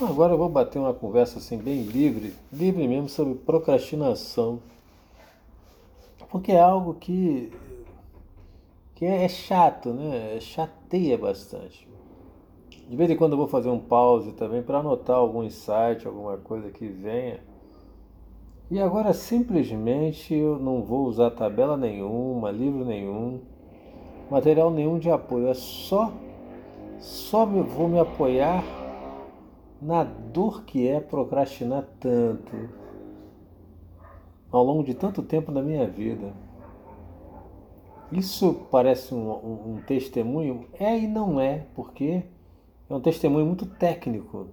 Agora eu vou bater uma conversa assim bem livre, livre mesmo sobre procrastinação. Porque é algo que, que é chato, né? Chateia bastante. De vez em quando eu vou fazer um pause também para anotar algum insight, alguma coisa que venha. E agora simplesmente eu não vou usar tabela nenhuma, livro nenhum, material nenhum de apoio. É só, só vou me apoiar na dor que é procrastinar tanto ao longo de tanto tempo da minha vida. Isso parece um, um, um testemunho? É e não é, porque é um testemunho muito técnico,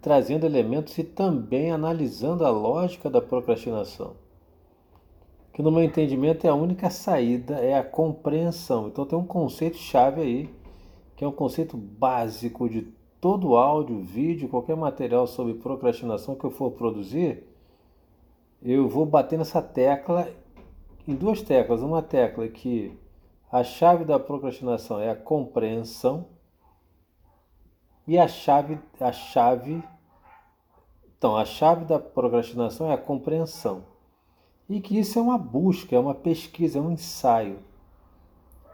trazendo elementos e também analisando a lógica da procrastinação. Que no meu entendimento é a única saída, é a compreensão. Então tem um conceito chave aí, que é um conceito básico de todo áudio, vídeo, qualquer material sobre procrastinação que eu for produzir, eu vou bater nessa tecla em duas teclas. Uma tecla que a chave da procrastinação é a compreensão e a chave a chave então a chave da procrastinação é a compreensão e que isso é uma busca, é uma pesquisa, é um ensaio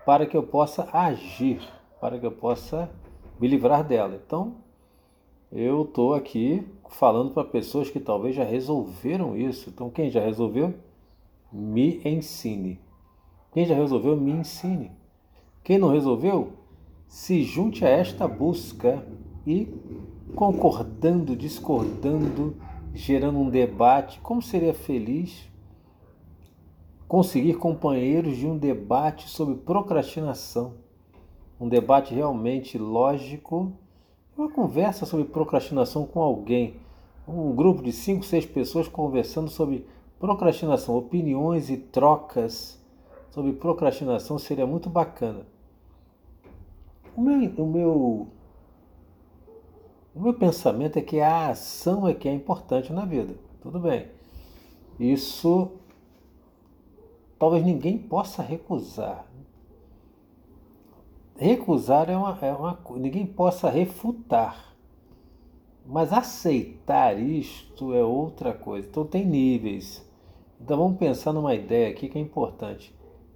para que eu possa agir, para que eu possa me livrar dela. Então, eu estou aqui falando para pessoas que talvez já resolveram isso. Então, quem já resolveu, me ensine. Quem já resolveu, me ensine. Quem não resolveu, se junte a esta busca e concordando, discordando, gerando um debate. Como seria feliz conseguir companheiros de um debate sobre procrastinação? Um debate realmente lógico, uma conversa sobre procrastinação com alguém, um grupo de cinco, seis pessoas conversando sobre procrastinação, opiniões e trocas sobre procrastinação seria muito bacana. O meu, o meu, o meu pensamento é que a ação é que é importante na vida. Tudo bem. Isso talvez ninguém possa recusar. Recusar é uma, é uma ninguém possa refutar. Mas aceitar isto é outra coisa. Então tem níveis. Então vamos pensar numa ideia aqui que é importante.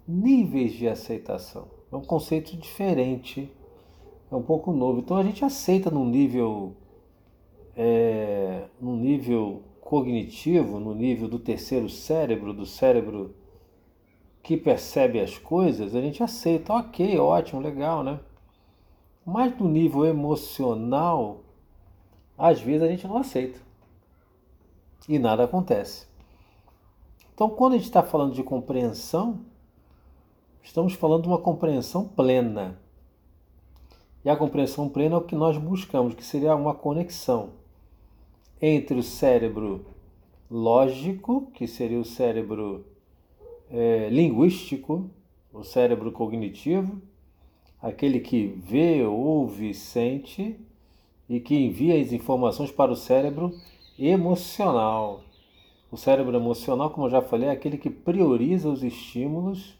Níveis de aceitação. É um conceito diferente. É um pouco novo. Então a gente aceita num nível é, num nível cognitivo, no nível do terceiro cérebro, do cérebro que percebe as coisas, a gente aceita, ok, ótimo, legal, né? Mas no nível emocional, às vezes a gente não aceita. E nada acontece. Então, quando a gente está falando de compreensão, estamos falando de uma compreensão plena. E a compreensão plena é o que nós buscamos, que seria uma conexão entre o cérebro lógico, que seria o cérebro é, linguístico, o cérebro cognitivo, aquele que vê, ouve, sente e que envia as informações para o cérebro emocional. O cérebro emocional, como eu já falei, é aquele que prioriza os estímulos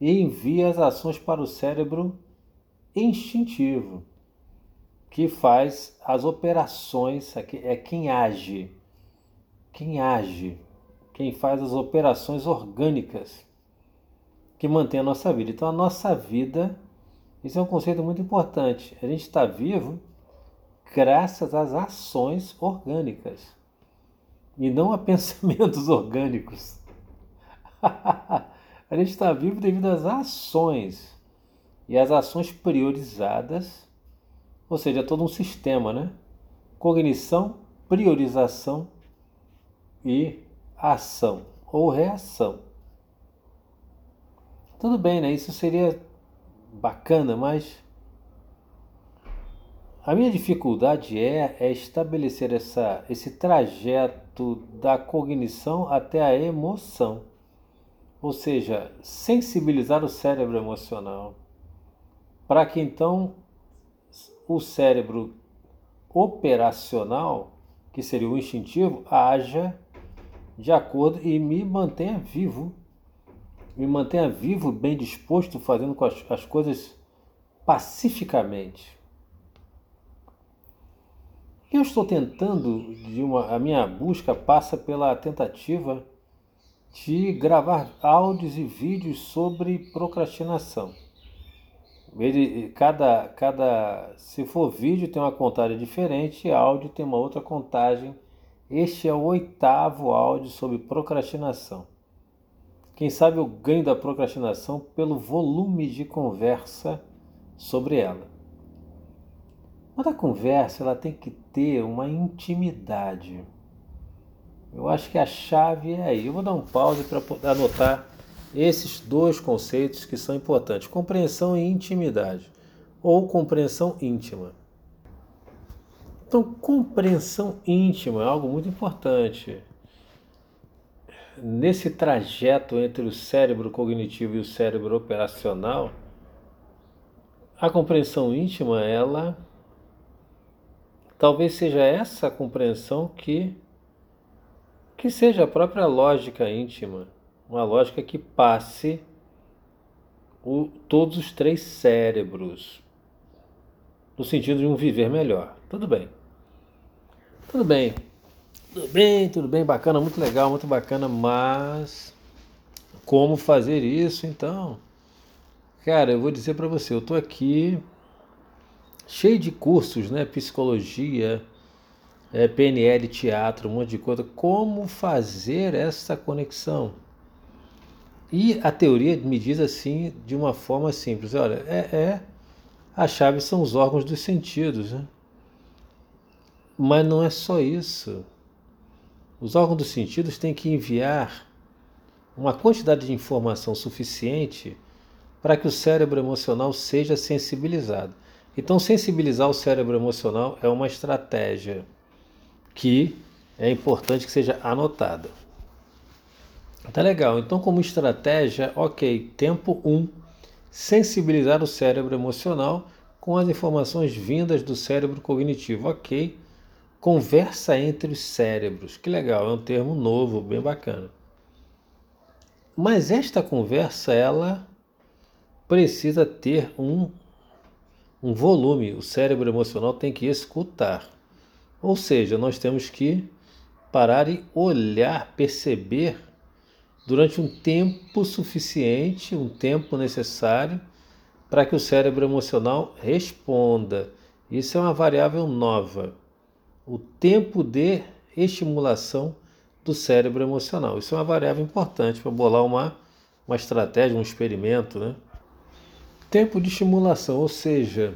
e envia as ações para o cérebro instintivo, que faz as operações, é quem age, quem age quem faz as operações orgânicas que mantém a nossa vida. Então, a nossa vida, isso é um conceito muito importante. A gente está vivo graças às ações orgânicas e não a pensamentos orgânicos. a gente está vivo devido às ações e as ações priorizadas, ou seja, é todo um sistema, né? Cognição, priorização e ação ou reação. Tudo bem, né? Isso seria bacana, mas a minha dificuldade é, é estabelecer essa, esse trajeto da cognição até a emoção. Ou seja, sensibilizar o cérebro emocional para que então o cérebro operacional, que seria o instintivo, haja de acordo e me mantenha vivo, me mantenha vivo, bem disposto, fazendo as, as coisas pacificamente. Eu estou tentando, de uma, a minha busca passa pela tentativa de gravar áudios e vídeos sobre procrastinação. Ele, cada, cada, se for vídeo tem uma contagem diferente, áudio tem uma outra contagem. Este é o oitavo áudio sobre procrastinação. Quem sabe eu ganho da procrastinação pelo volume de conversa sobre ela. Mas a conversa ela tem que ter uma intimidade. Eu acho que a chave é aí. Eu vou dar um pause para anotar esses dois conceitos que são importantes: compreensão e intimidade, ou compreensão íntima. Então, compreensão íntima é algo muito importante. Nesse trajeto entre o cérebro cognitivo e o cérebro operacional, a compreensão íntima, ela talvez seja essa compreensão que que seja a própria lógica íntima, uma lógica que passe o, todos os três cérebros, no sentido de um viver melhor. Tudo bem. Tudo bem. Tudo bem, tudo bem, bacana, muito legal, muito bacana, mas como fazer isso então? Cara, eu vou dizer para você, eu tô aqui cheio de cursos, né? Psicologia, é, PNL, teatro, um monte de coisa. Como fazer essa conexão? E a teoria me diz assim, de uma forma simples: olha, é, é a chave são os órgãos dos sentidos, né? Mas não é só isso. Os órgãos dos sentidos têm que enviar uma quantidade de informação suficiente para que o cérebro emocional seja sensibilizado. Então, sensibilizar o cérebro emocional é uma estratégia que é importante que seja anotada. Tá legal. Então, como estratégia, ok, tempo 1, um, sensibilizar o cérebro emocional com as informações vindas do cérebro cognitivo. Ok. Conversa entre os cérebros. Que legal, é um termo novo, bem bacana. Mas esta conversa, ela precisa ter um, um volume. O cérebro emocional tem que escutar. Ou seja, nós temos que parar e olhar, perceber durante um tempo suficiente, um tempo necessário para que o cérebro emocional responda. Isso é uma variável nova. O tempo de estimulação do cérebro emocional. Isso é uma variável importante para bolar uma, uma estratégia, um experimento. Né? Tempo de estimulação, ou seja,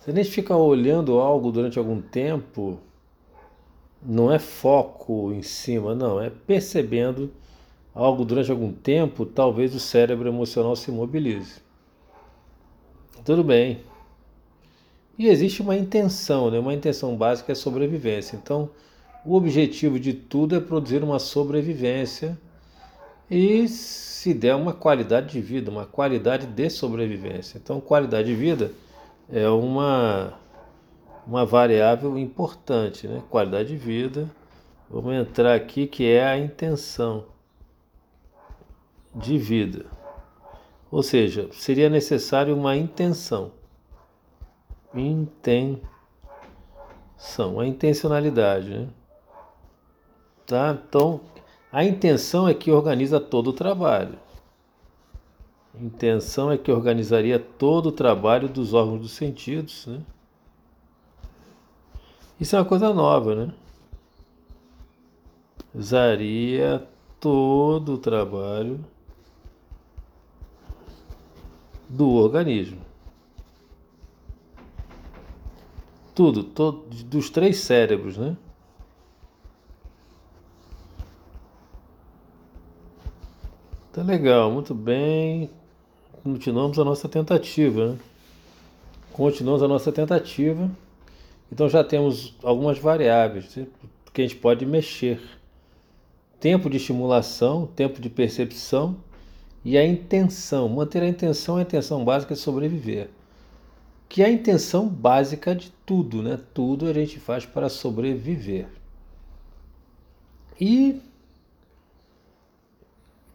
se a gente ficar olhando algo durante algum tempo, não é foco em cima, não, é percebendo algo durante algum tempo, talvez o cérebro emocional se mobilize. Tudo bem. E existe uma intenção, né? uma intenção básica é sobrevivência. Então, o objetivo de tudo é produzir uma sobrevivência e, se der, uma qualidade de vida, uma qualidade de sobrevivência. Então, qualidade de vida é uma uma variável importante, né? Qualidade de vida. Vamos entrar aqui que é a intenção de vida. Ou seja, seria necessário uma intenção. Intenção, a intencionalidade, né? Tá? Então, a intenção é que organiza todo o trabalho. Intenção é que organizaria todo o trabalho dos órgãos dos sentidos, né? Isso é uma coisa nova, né? Usaria todo o trabalho do organismo. Tudo, todo, dos três cérebros, né? Tá legal, muito bem. Continuamos a nossa tentativa, né? Continuamos a nossa tentativa. Então já temos algumas variáveis que a gente pode mexer. Tempo de estimulação, tempo de percepção e a intenção. Manter a intenção é a intenção básica de sobreviver. Que é a intenção básica de tudo, né? Tudo a gente faz para sobreviver. E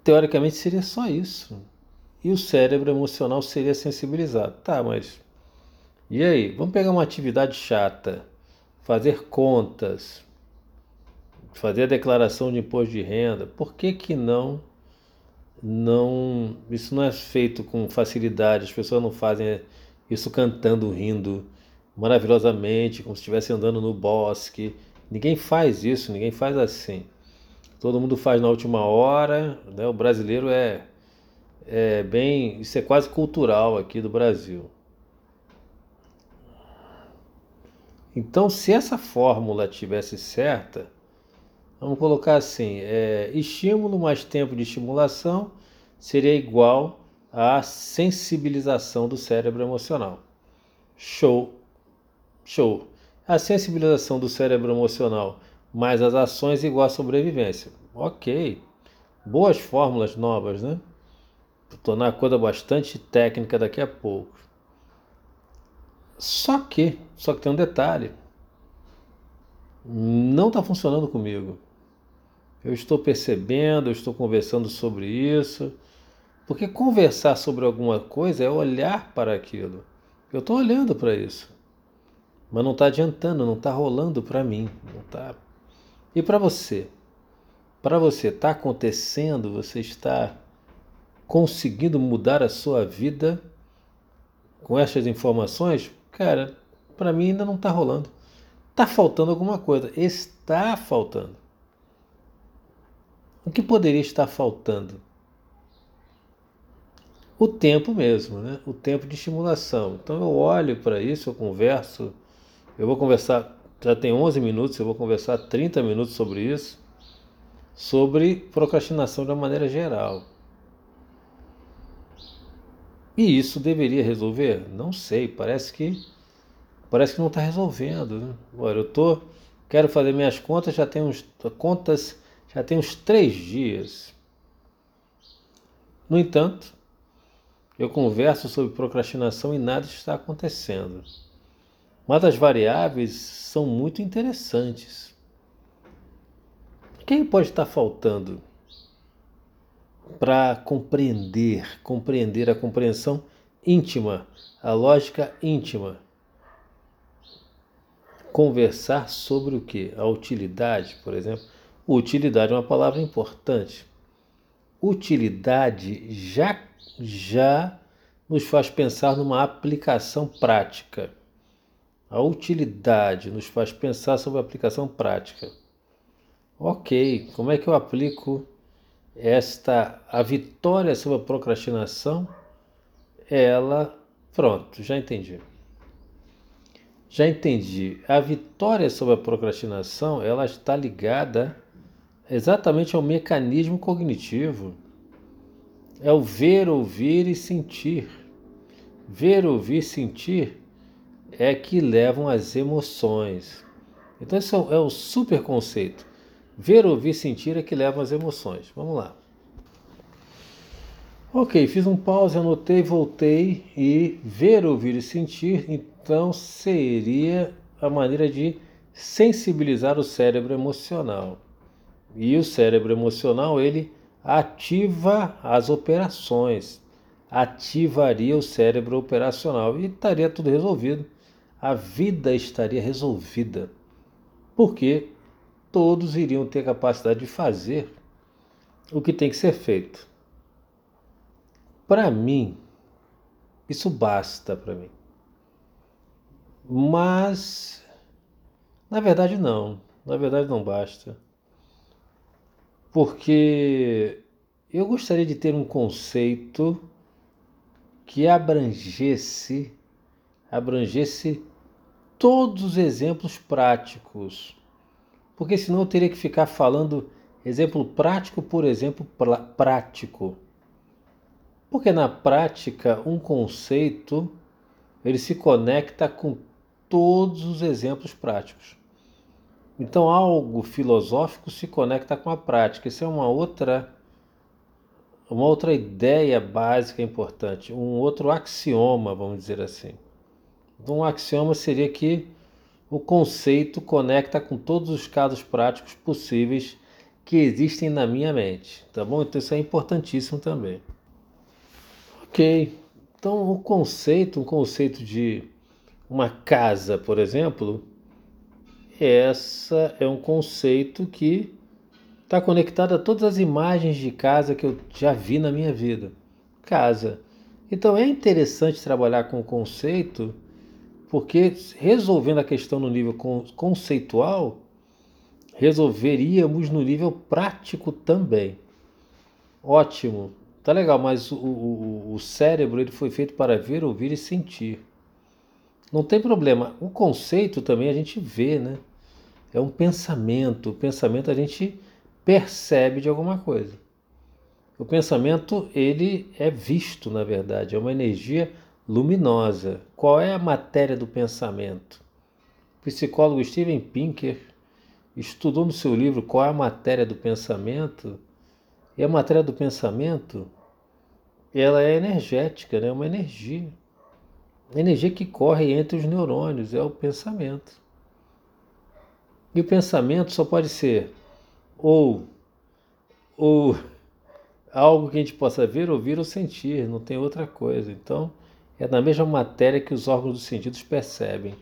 teoricamente seria só isso. E o cérebro emocional seria sensibilizado. Tá, mas e aí? Vamos pegar uma atividade chata. fazer contas, fazer a declaração de imposto de renda, por que que não não isso não é feito com facilidade, as pessoas não fazem isso cantando, rindo maravilhosamente, como se estivesse andando no bosque. Ninguém faz isso, ninguém faz assim. Todo mundo faz na última hora, né? O brasileiro é é bem, isso é quase cultural aqui do Brasil. Então, se essa fórmula tivesse certa, Vamos colocar assim: é, estímulo mais tempo de estimulação seria igual à sensibilização do cérebro emocional. Show, show. A sensibilização do cérebro emocional mais as ações igual à sobrevivência. Ok. Boas fórmulas novas, né? Vou tornar a coisa bastante técnica daqui a pouco. Só que, só que tem um detalhe. Não está funcionando comigo. Eu estou percebendo, eu estou conversando sobre isso. Porque conversar sobre alguma coisa é olhar para aquilo. Eu estou olhando para isso. Mas não está adiantando, não está rolando para mim. Não tá... E para você? Para você, está acontecendo? Você está conseguindo mudar a sua vida com essas informações? Cara, para mim ainda não está rolando. Está faltando alguma coisa. Está faltando. O que poderia estar faltando? O tempo mesmo, né? O tempo de estimulação. Então eu olho para isso, eu converso, eu vou conversar, já tem 11 minutos, eu vou conversar 30 minutos sobre isso, sobre procrastinação de uma maneira geral. E isso deveria resolver? Não sei, parece que parece que não está resolvendo. Né? Olha, eu tô quero fazer minhas contas, já tenho uns contas já tem uns três dias. No entanto, eu converso sobre procrastinação e nada está acontecendo. Mas as variáveis são muito interessantes. Quem pode estar faltando para compreender, compreender a compreensão íntima, a lógica íntima? Conversar sobre o que? A utilidade, por exemplo Utilidade é uma palavra importante. Utilidade já, já nos faz pensar numa aplicação prática. A utilidade nos faz pensar sobre a aplicação prática. Ok, como é que eu aplico esta a vitória sobre a procrastinação? Ela, pronto, já entendi. Já entendi. A vitória sobre a procrastinação, ela está ligada exatamente ao mecanismo cognitivo. É o ver, ouvir e sentir. Ver, ouvir, sentir é que levam as emoções. Então, esse é o é super conceito. Ver, ouvir, sentir é que levam as emoções. Vamos lá. Ok, fiz um pause, anotei, voltei e ver, ouvir e sentir, então seria a maneira de sensibilizar o cérebro emocional. E o cérebro emocional, ele ativa as operações, ativaria o cérebro operacional e estaria tudo resolvido. A vida estaria resolvida. Porque todos iriam ter capacidade de fazer o que tem que ser feito. Para mim, isso basta para mim. Mas, na verdade, não. Na verdade, não basta porque eu gostaria de ter um conceito que abrangesse abrangesse todos os exemplos práticos. Porque senão eu teria que ficar falando exemplo prático por exemplo prático. Porque na prática um conceito ele se conecta com todos os exemplos práticos. Então, algo filosófico se conecta com a prática. Isso é uma outra uma outra ideia básica importante, um outro axioma, vamos dizer assim. Então, um axioma seria que o conceito conecta com todos os casos práticos possíveis que existem na minha mente, tá bom? Então isso é importantíssimo também. Ok, então o conceito, um conceito de uma casa, por exemplo, essa é um conceito que está conectado a todas as imagens de casa que eu já vi na minha vida. Casa. Então é interessante trabalhar com o conceito, porque resolvendo a questão no nível conceitual, resolveríamos no nível prático também. Ótimo, tá legal, mas o, o, o cérebro ele foi feito para ver, ouvir e sentir. Não tem problema. O conceito também a gente vê, né? É um pensamento. O pensamento a gente percebe de alguma coisa. O pensamento ele é visto, na verdade, é uma energia luminosa. Qual é a matéria do pensamento? O psicólogo Steven Pinker estudou no seu livro qual é a matéria do pensamento, e a matéria do pensamento ela é energética, né? é uma energia. Energia que corre entre os neurônios é o pensamento. E o pensamento só pode ser ou, ou algo que a gente possa ver, ouvir ou sentir, não tem outra coisa. Então, é na mesma matéria que os órgãos dos sentidos percebem.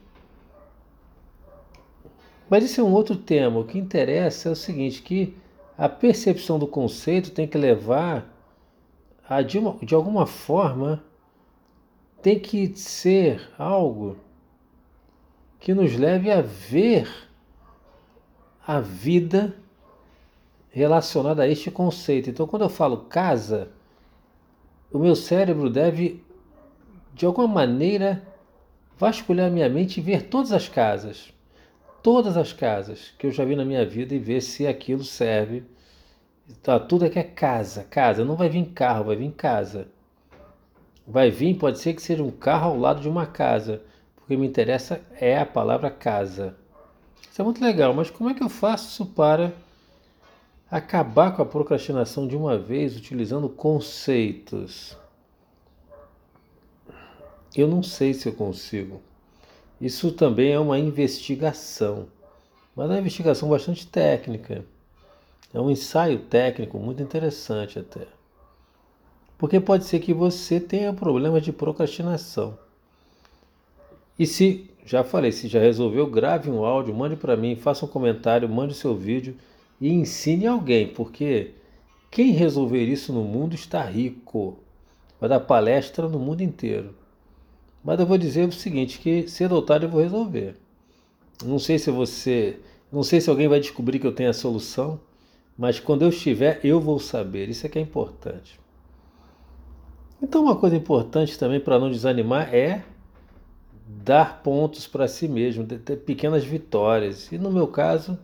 Mas isso é um outro tema. O que interessa é o seguinte, que a percepção do conceito tem que levar a, de, uma, de alguma forma, tem que ser algo que nos leve a ver a vida relacionada a este conceito. Então, quando eu falo casa, o meu cérebro deve, de alguma maneira, vasculhar minha mente e ver todas as casas todas as casas que eu já vi na minha vida e ver se aquilo serve. Tá, tudo é que é casa, casa. Não vai vir carro, vai vir casa. Vai vir, pode ser que seja um carro ao lado de uma casa. Porque me interessa é a palavra casa. Isso é muito legal, mas como é que eu faço para acabar com a procrastinação de uma vez utilizando conceitos? Eu não sei se eu consigo. Isso também é uma investigação, mas é uma investigação bastante técnica. É um ensaio técnico muito interessante até. Porque pode ser que você tenha problemas de procrastinação. E se, já falei, se já resolveu, grave um áudio, mande para mim, faça um comentário, mande seu vídeo e ensine alguém, porque quem resolver isso no mundo está rico. Vai dar palestra no mundo inteiro. Mas eu vou dizer o seguinte, que cedo ou tarde eu vou resolver. Não sei se você, não sei se alguém vai descobrir que eu tenho a solução, mas quando eu estiver, eu vou saber. Isso é que é importante. Então, uma coisa importante também para não desanimar é dar pontos para si mesmo, ter pequenas vitórias. E no meu caso,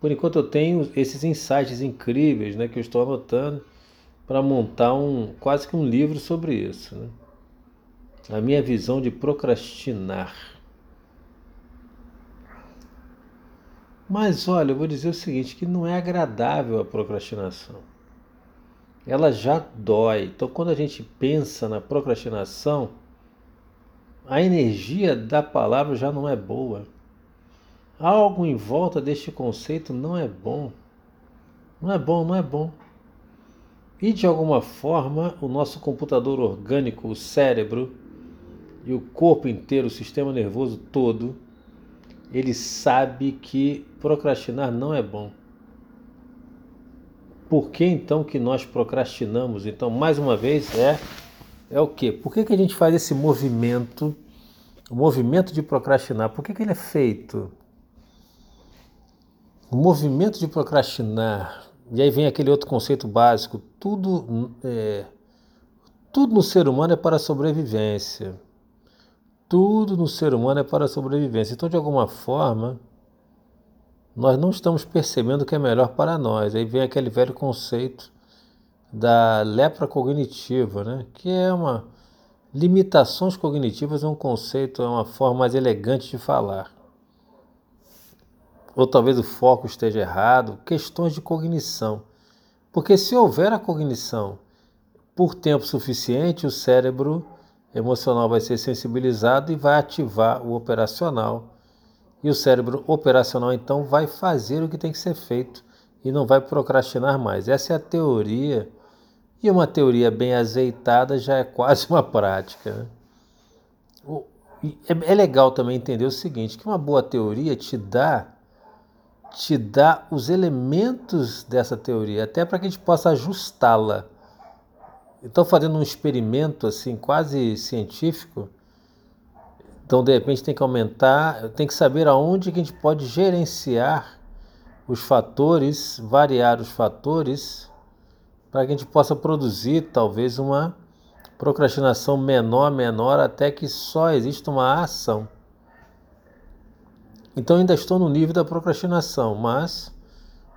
por enquanto eu tenho esses insights incríveis, né, que eu estou anotando para montar um quase que um livro sobre isso, né? a minha visão de procrastinar. Mas olha, eu vou dizer o seguinte, que não é agradável a procrastinação. Ela já dói. Então quando a gente pensa na procrastinação, a energia da palavra já não é boa. Algo em volta deste conceito não é bom. Não é bom, não é bom. E de alguma forma, o nosso computador orgânico, o cérebro, e o corpo inteiro, o sistema nervoso todo, ele sabe que procrastinar não é bom. Por que então que nós procrastinamos? Então, mais uma vez, é é o quê? Por que, que a gente faz esse movimento, o movimento de procrastinar? Por que, que ele é feito? O movimento de procrastinar, e aí vem aquele outro conceito básico, tudo, é, tudo no ser humano é para sobrevivência. Tudo no ser humano é para sobrevivência. Então, de alguma forma, nós não estamos percebendo o que é melhor para nós. Aí vem aquele velho conceito da lepra cognitiva, né? que é uma. Limitações cognitivas é um conceito, é uma forma mais elegante de falar. Ou talvez o foco esteja errado, questões de cognição. Porque se houver a cognição por tempo suficiente, o cérebro emocional vai ser sensibilizado e vai ativar o operacional. E o cérebro operacional então vai fazer o que tem que ser feito e não vai procrastinar mais. Essa é a teoria. E uma teoria bem azeitada já é quase uma prática. Né? É, é legal também entender o seguinte, que uma boa teoria te dá te dá os elementos dessa teoria, até para que a gente possa ajustá-la. Estou fazendo um experimento assim quase científico. Então, de repente, tem que aumentar, tem que saber aonde que a gente pode gerenciar os fatores, variar os fatores, para que a gente possa produzir talvez uma procrastinação menor, menor, até que só exista uma ação. Então ainda estou no nível da procrastinação, mas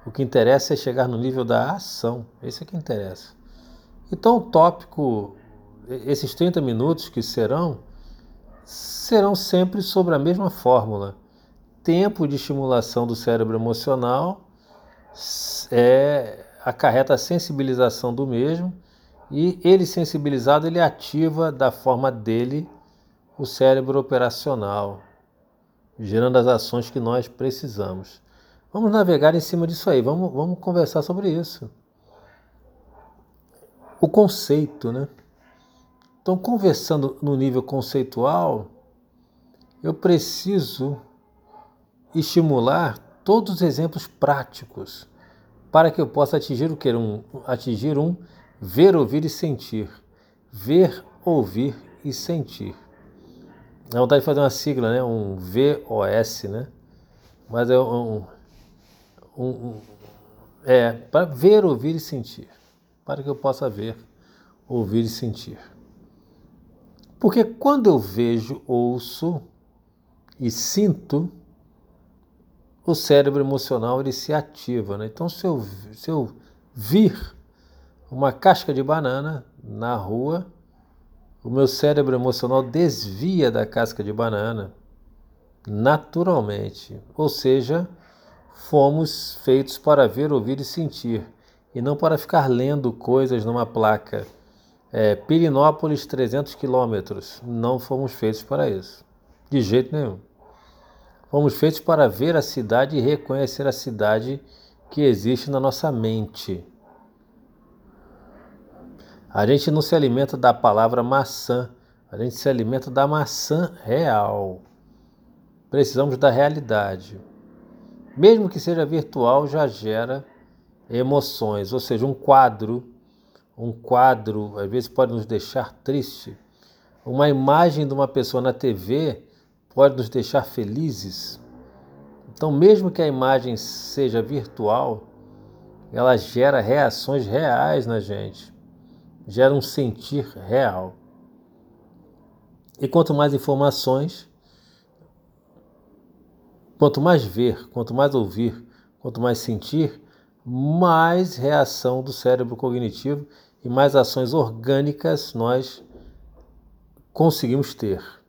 o que interessa é chegar no nível da ação. Esse é que interessa. Então o tópico, esses 30 minutos que serão, serão sempre sobre a mesma fórmula. Tempo de estimulação do cérebro emocional é, acarreta a sensibilização do mesmo e ele sensibilizado ele ativa da forma dele o cérebro operacional, gerando as ações que nós precisamos. Vamos navegar em cima disso aí, vamos, vamos conversar sobre isso. O conceito, né? Então, conversando no nível conceitual, eu preciso estimular todos os exemplos práticos para que eu possa atingir o que? Um, atingir um ver, ouvir e sentir. Ver, ouvir e sentir. É vontade de fazer uma sigla, né? Um VOS, né? Mas é um, um, um é para ver, ouvir e sentir, para que eu possa ver, ouvir e sentir. Porque quando eu vejo, ouço e sinto, o cérebro emocional ele se ativa, né? Então se eu, se eu vir uma casca de banana na rua, o meu cérebro emocional desvia da casca de banana naturalmente. Ou seja, fomos feitos para ver, ouvir e sentir, e não para ficar lendo coisas numa placa. É, Pirinópolis, 300 quilômetros. Não fomos feitos para isso. De jeito nenhum. Fomos feitos para ver a cidade e reconhecer a cidade que existe na nossa mente. A gente não se alimenta da palavra maçã, a gente se alimenta da maçã real. Precisamos da realidade. Mesmo que seja virtual, já gera emoções, ou seja, um quadro, um quadro às vezes pode nos deixar triste. Uma imagem de uma pessoa na TV pode nos deixar felizes. Então, mesmo que a imagem seja virtual, ela gera reações reais na gente gera um sentir real. E quanto mais informações, quanto mais ver, quanto mais ouvir, quanto mais sentir, mais reação do cérebro cognitivo e mais ações orgânicas nós conseguimos ter.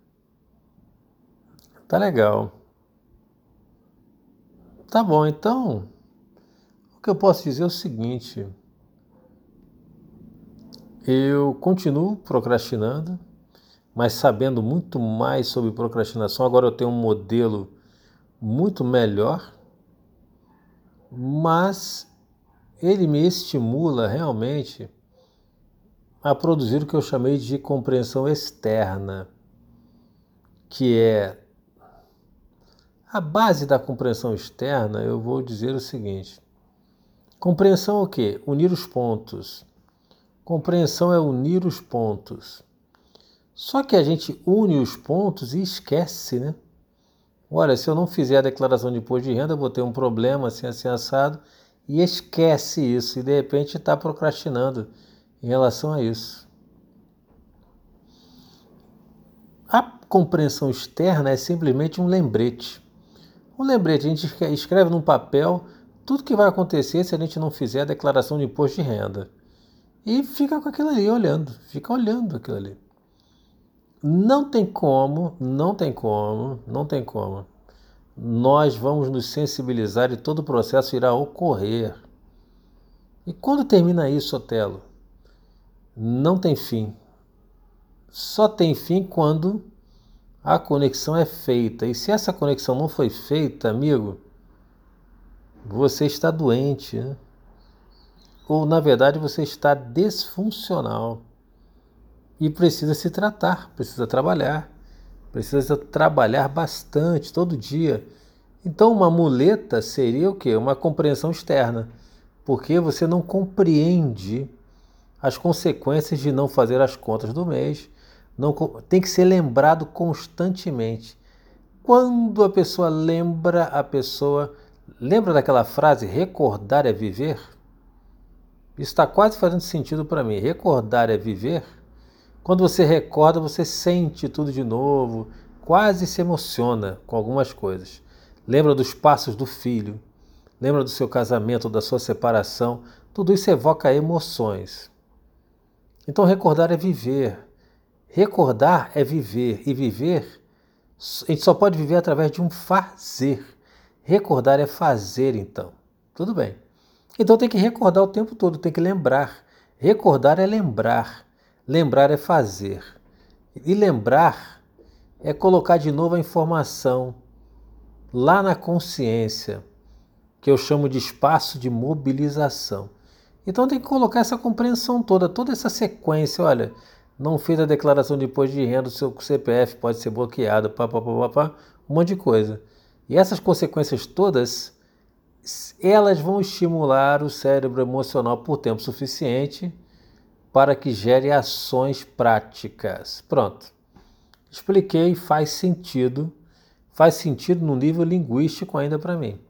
Tá legal. Tá bom, então o que eu posso dizer é o seguinte eu continuo procrastinando, mas sabendo muito mais sobre procrastinação. Agora eu tenho um modelo muito melhor, mas ele me estimula realmente a produzir o que eu chamei de compreensão externa, que é a base da compreensão externa. Eu vou dizer o seguinte: compreensão é o quê? Unir os pontos Compreensão é unir os pontos. Só que a gente une os pontos e esquece, né? Olha, se eu não fizer a declaração de imposto de renda, eu vou ter um problema assim, assim, assado, e esquece isso, e de repente está procrastinando em relação a isso. A compreensão externa é simplesmente um lembrete. Um lembrete, a gente escreve num papel tudo que vai acontecer se a gente não fizer a declaração de imposto de renda e fica com aquilo ali olhando, fica olhando aquilo ali. Não tem como, não tem como, não tem como. Nós vamos nos sensibilizar e todo o processo irá ocorrer. E quando termina isso, Otelo? Não tem fim. Só tem fim quando a conexão é feita. E se essa conexão não foi feita, amigo, você está doente. Né? ou na verdade você está desfuncional e precisa se tratar, precisa trabalhar, precisa trabalhar bastante todo dia. Então, uma muleta seria o quê? Uma compreensão externa, porque você não compreende as consequências de não fazer as contas do mês. Não, tem que ser lembrado constantemente. Quando a pessoa lembra, a pessoa lembra daquela frase recordar é viver? Isso está quase fazendo sentido para mim. Recordar é viver? Quando você recorda, você sente tudo de novo, quase se emociona com algumas coisas. Lembra dos passos do filho, lembra do seu casamento, da sua separação. Tudo isso evoca emoções. Então, recordar é viver. Recordar é viver. E viver a gente só pode viver através de um fazer. Recordar é fazer, então. Tudo bem. Então tem que recordar o tempo todo, tem que lembrar. Recordar é lembrar. Lembrar é fazer. E lembrar é colocar de novo a informação lá na consciência, que eu chamo de espaço de mobilização. Então tem que colocar essa compreensão toda, toda essa sequência. Olha, não fez a declaração de imposto de renda, seu CPF pode ser bloqueado, pá, pá, pá, pá, um monte de coisa. E essas consequências todas, elas vão estimular o cérebro emocional por tempo suficiente para que gere ações práticas. Pronto. Expliquei, faz sentido. Faz sentido no nível linguístico ainda para mim.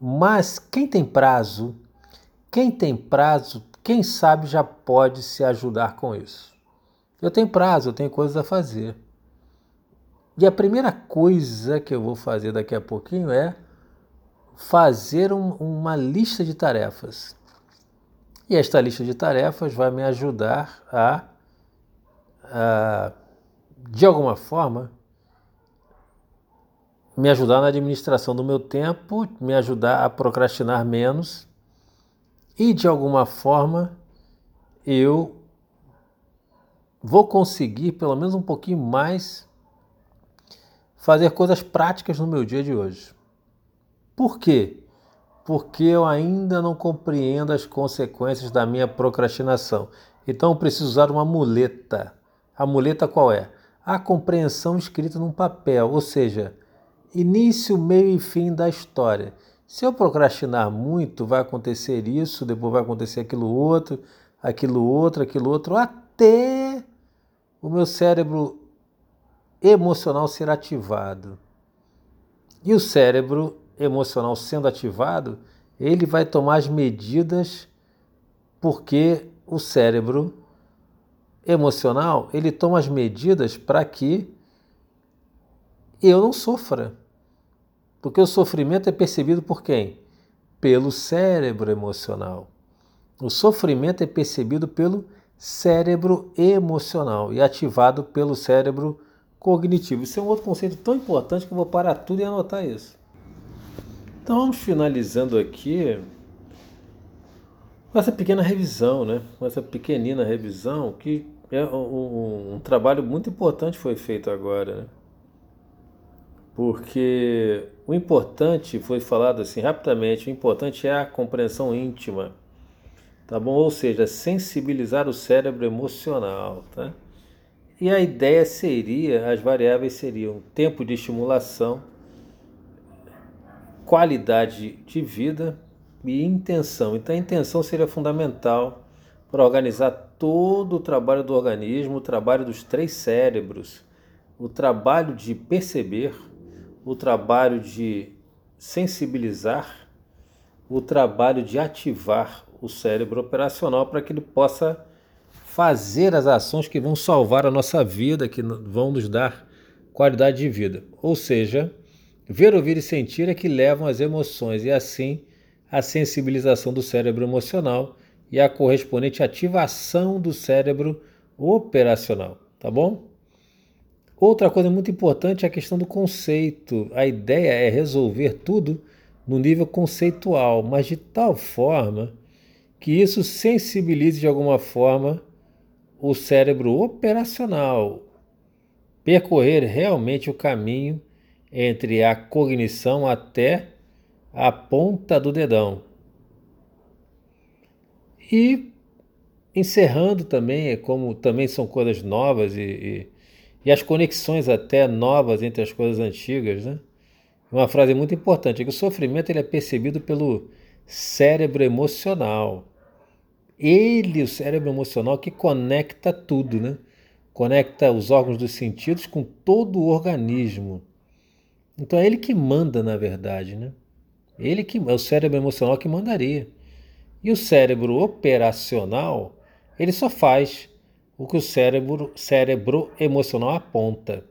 Mas quem tem prazo, quem tem prazo, quem sabe já pode se ajudar com isso. Eu tenho prazo, eu tenho coisas a fazer. E a primeira coisa que eu vou fazer daqui a pouquinho é fazer um, uma lista de tarefas. E esta lista de tarefas vai me ajudar a, a de alguma forma, me ajudar na administração do meu tempo, me ajudar a procrastinar menos e, de alguma forma, eu vou conseguir pelo menos um pouquinho mais fazer coisas práticas no meu dia de hoje. Por quê? Porque eu ainda não compreendo as consequências da minha procrastinação. Então eu preciso usar uma muleta. A muleta qual é? A compreensão escrita num papel, ou seja, início, meio e fim da história. Se eu procrastinar muito, vai acontecer isso, depois vai acontecer aquilo outro, aquilo outro, aquilo outro, até o meu cérebro emocional ser ativado. E o cérebro emocional sendo ativado, ele vai tomar as medidas porque o cérebro emocional, ele toma as medidas para que eu não sofra. Porque o sofrimento é percebido por quem? Pelo cérebro emocional. O sofrimento é percebido pelo cérebro emocional e ativado pelo cérebro cognitivo. Isso é um outro conceito tão importante que eu vou parar tudo e anotar isso. Então finalizando aqui com essa pequena revisão, né? com essa pequenina revisão, que é um, um, um trabalho muito importante foi feito agora. Né? Porque o importante, foi falado assim rapidamente, o importante é a compreensão íntima tá bom? Ou seja, sensibilizar o cérebro emocional, tá? E a ideia seria, as variáveis seriam tempo de estimulação, qualidade de vida e intenção. Então a intenção seria fundamental para organizar todo o trabalho do organismo, o trabalho dos três cérebros, o trabalho de perceber, o trabalho de sensibilizar, o trabalho de ativar o cérebro operacional para que ele possa fazer as ações que vão salvar a nossa vida, que vão nos dar qualidade de vida. Ou seja, ver, ouvir e sentir é que levam as emoções e assim a sensibilização do cérebro emocional e a correspondente ativação do cérebro operacional, tá bom? Outra coisa muito importante é a questão do conceito. A ideia é resolver tudo no nível conceitual, mas de tal forma que isso sensibilize de alguma forma o cérebro operacional, percorrer realmente o caminho entre a cognição até a ponta do dedão. E encerrando também, é como também são coisas novas e, e, e, as conexões até novas entre as coisas antigas, né? Uma frase muito importante é que o sofrimento ele é percebido pelo cérebro emocional. Ele, o cérebro emocional, que conecta tudo, né? Conecta os órgãos dos sentidos com todo o organismo. Então é ele que manda, na verdade, né? Ele que é o cérebro emocional que mandaria. E o cérebro operacional, ele só faz o que o cérebro, cérebro emocional aponta.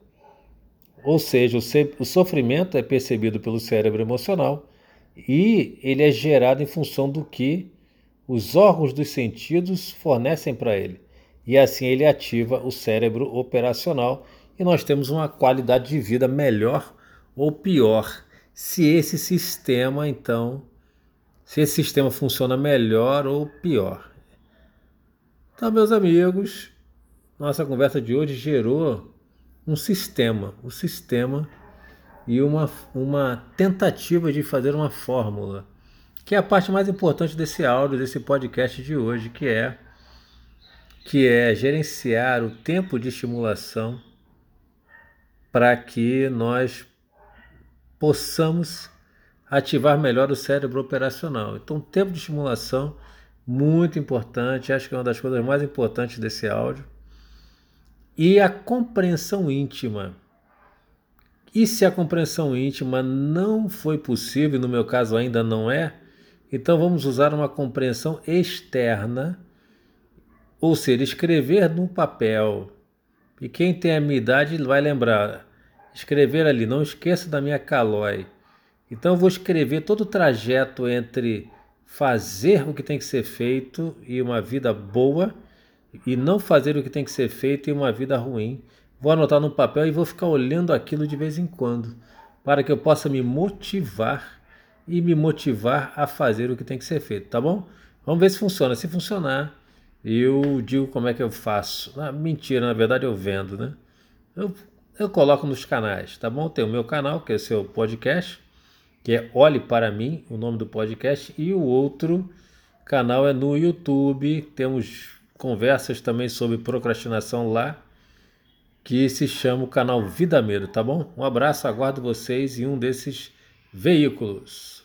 Ou seja, o, sofrimento é percebido pelo cérebro emocional e ele é gerado em função do que os órgãos dos sentidos fornecem para ele. E assim ele ativa o cérebro operacional e nós temos uma qualidade de vida melhor ou pior se esse sistema então se esse sistema funciona melhor ou pior. Então, meus amigos, nossa conversa de hoje gerou um sistema, um sistema e uma, uma tentativa de fazer uma fórmula, que é a parte mais importante desse áudio, desse podcast de hoje, que é que é gerenciar o tempo de estimulação para que nós possamos ativar melhor o cérebro operacional. Então, tempo de estimulação muito importante, acho que é uma das coisas mais importantes desse áudio. E a compreensão íntima. E se a compreensão íntima não foi possível, no meu caso ainda não é, então vamos usar uma compreensão externa, ou seja, escrever num papel. E quem tem a minha idade vai lembrar, escrever ali, não esqueça da minha calói. Então eu vou escrever todo o trajeto entre fazer o que tem que ser feito e uma vida boa e não fazer o que tem que ser feito e uma vida ruim. Vou anotar no papel e vou ficar olhando aquilo de vez em quando, para que eu possa me motivar e me motivar a fazer o que tem que ser feito, tá bom? Vamos ver se funciona. Se funcionar, eu digo como é que eu faço. Ah, mentira, na verdade eu vendo, né? Eu, eu coloco nos canais, tá bom? Tem o meu canal, que é o seu podcast que é Olhe para mim, o nome do podcast, e o outro canal é no YouTube. Temos conversas também sobre procrastinação lá, que se chama o canal Vida Medo, tá bom? Um abraço, aguardo vocês em um desses veículos.